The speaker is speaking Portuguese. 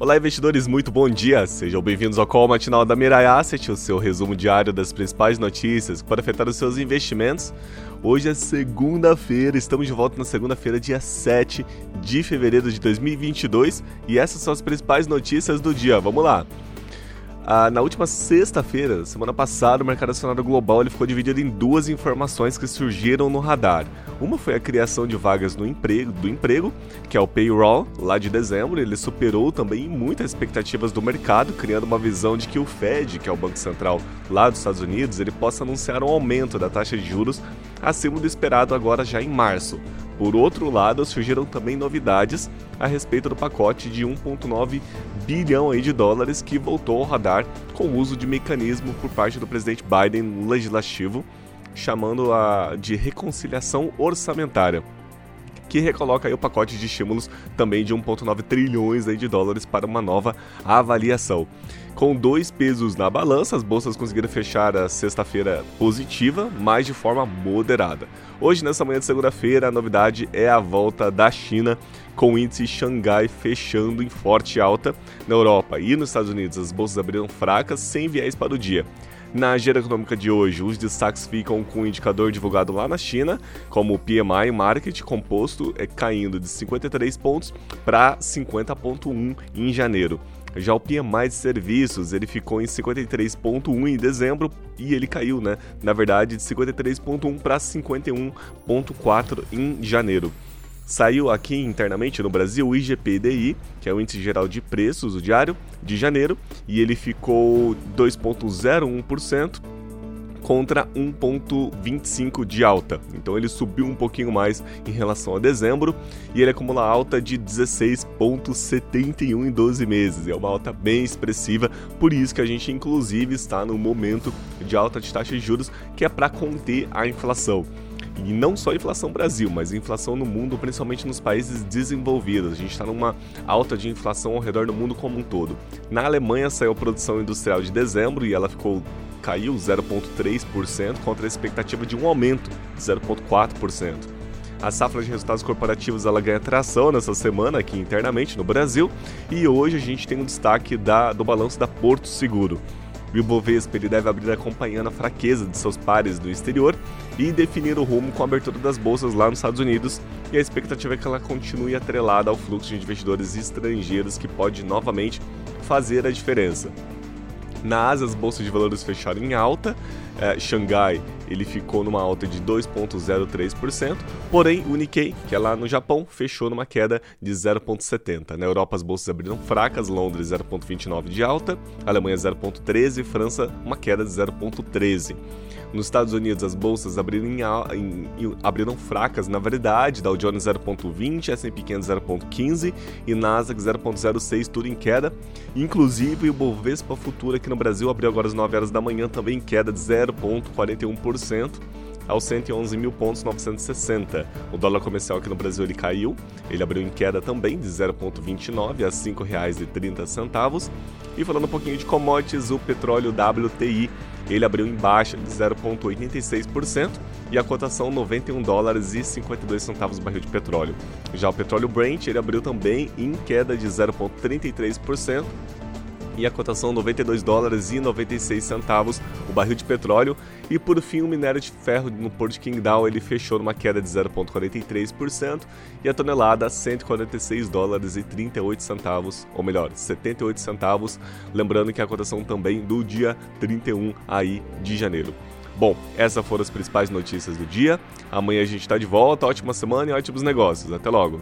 Olá, investidores, muito bom dia. Sejam bem-vindos ao call matinal da Mirai Asset, o seu resumo diário das principais notícias que podem afetar os seus investimentos. Hoje é segunda-feira, estamos de volta na segunda-feira, dia 7 de fevereiro de 2022, e essas são as principais notícias do dia. Vamos lá. Ah, na última sexta-feira, semana passada, o mercado acionário global ele ficou dividido em duas informações que surgiram no radar. Uma foi a criação de vagas no emprego, do emprego, que é o payroll, lá de dezembro. Ele superou também muitas expectativas do mercado, criando uma visão de que o Fed, que é o Banco Central lá dos Estados Unidos, ele possa anunciar um aumento da taxa de juros acima do esperado agora já em março. Por outro lado, surgiram também novidades a respeito do pacote de 1,9 bilhão aí de dólares que voltou ao radar com o uso de mecanismo por parte do presidente Biden no legislativo, chamando a de reconciliação orçamentária que recoloca aí o pacote de estímulos também de 1,9 trilhões aí de dólares para uma nova avaliação. Com dois pesos na balança, as bolsas conseguiram fechar a sexta-feira positiva, mas de forma moderada. Hoje, nessa manhã de segunda-feira, a novidade é a volta da China, com o índice Xangai fechando em forte alta. Na Europa e nos Estados Unidos, as bolsas abriram fracas, sem viés para o dia. Na agenda econômica de hoje, os destaques ficam com o indicador divulgado lá na China, como o PMI Market composto, é caindo de 53 pontos para 50,1 em janeiro. Já o PMI de serviços, ele ficou em 53.1 em dezembro e ele caiu, né? Na verdade, de 53.1 para 51.4 em janeiro. Saiu aqui internamente no Brasil o IGPDI, que é o Índice Geral de Preços, o diário, de janeiro, e ele ficou 2,01% contra 1,25 de alta. Então ele subiu um pouquinho mais em relação a dezembro e ele acumula alta de 16,71 em 12 meses. É uma alta bem expressiva, por isso que a gente inclusive está no momento de alta de taxa de juros que é para conter a inflação. E não só inflação Brasil, mas inflação no mundo, principalmente nos países desenvolvidos. A gente está numa alta de inflação ao redor do mundo como um todo. Na Alemanha saiu a produção industrial de dezembro e ela ficou caiu 0,3% contra a expectativa de um aumento de 0,4%. A safra de resultados corporativos ela ganha tração nessa semana aqui internamente no Brasil e hoje a gente tem um destaque da, do balanço da Porto Seguro. O Ibovespa ele deve abrir acompanhando a fraqueza de seus pares do exterior e definir o rumo com a abertura das bolsas lá nos Estados Unidos, e a expectativa é que ela continue atrelada ao fluxo de investidores estrangeiros que pode novamente fazer a diferença. Na Ásia, as bolsas de valores fecharam em alta. É, Xangai ele ficou numa alta de 2,03%, porém o Nikkei, que é lá no Japão, fechou numa queda de 0,70%. Na Europa, as bolsas abriram fracas, Londres 0,29% de alta, Alemanha 0,13%, França uma queda de 0,13%. Nos Estados Unidos, as bolsas abriram, em, em, abriram fracas, na verdade, Dow Jones 0,20, S&P 500 0,15 e Nasdaq 0,06, tudo em queda. Inclusive, o Bovespa Futuro aqui no Brasil abriu agora às 9 horas da manhã, também em queda de 0,41% aos 111 mil pontos 960. O dólar comercial aqui no Brasil ele caiu, ele abriu em queda também de 0,29 a R$ 5,30. E falando um pouquinho de commodities, o petróleo WTI ele abriu em baixa de 0,86% e a cotação 91 dólares e 52 centavos barril de petróleo. Já o petróleo Brent ele abriu também em queda de 0,33% e a cotação 92 dólares e 96 centavos o barril de petróleo. E por fim, o minério de ferro no Porto de Qingdao ele fechou numa queda de 0,43% e a tonelada 146 dólares e 38 centavos, ou melhor, 78 centavos. Lembrando que a cotação também do dia 31 aí de janeiro. Bom, essas foram as principais notícias do dia. Amanhã a gente está de volta. Ótima semana e ótimos negócios. Até logo!